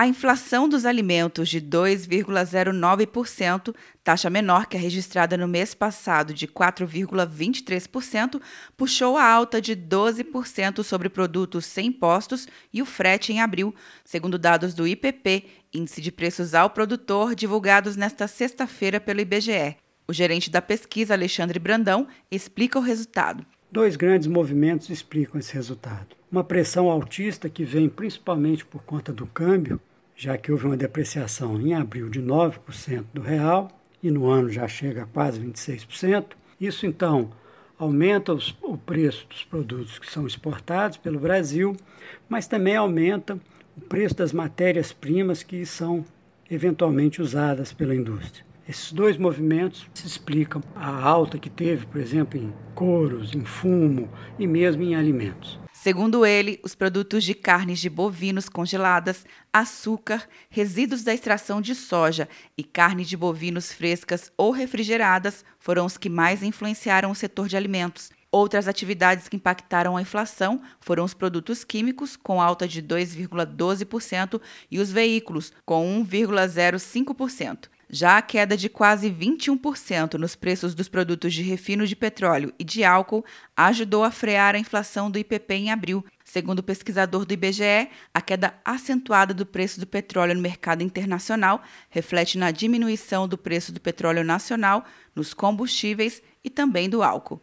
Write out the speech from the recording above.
A inflação dos alimentos de 2,09%, taxa menor que a registrada no mês passado de 4,23%, puxou a alta de 12% sobre produtos sem impostos e o frete em abril, segundo dados do IPP, Índice de Preços ao Produtor, divulgados nesta sexta-feira pelo IBGE. O gerente da pesquisa, Alexandre Brandão, explica o resultado. Dois grandes movimentos explicam esse resultado. Uma pressão altista que vem principalmente por conta do câmbio, já que houve uma depreciação em abril de 9% do real e no ano já chega a quase 26%. Isso então aumenta os, o preço dos produtos que são exportados pelo Brasil, mas também aumenta o preço das matérias-primas que são eventualmente usadas pela indústria. Esses dois movimentos explicam a alta que teve, por exemplo, em couros, em fumo e mesmo em alimentos. Segundo ele, os produtos de carnes de bovinos congeladas, açúcar, resíduos da extração de soja e carne de bovinos frescas ou refrigeradas foram os que mais influenciaram o setor de alimentos. Outras atividades que impactaram a inflação foram os produtos químicos, com alta de 2,12%, e os veículos, com 1,05%. Já a queda de quase 21% nos preços dos produtos de refino de petróleo e de álcool ajudou a frear a inflação do IPP em abril. Segundo o pesquisador do IBGE, a queda acentuada do preço do petróleo no mercado internacional reflete na diminuição do preço do petróleo nacional, nos combustíveis e também do álcool.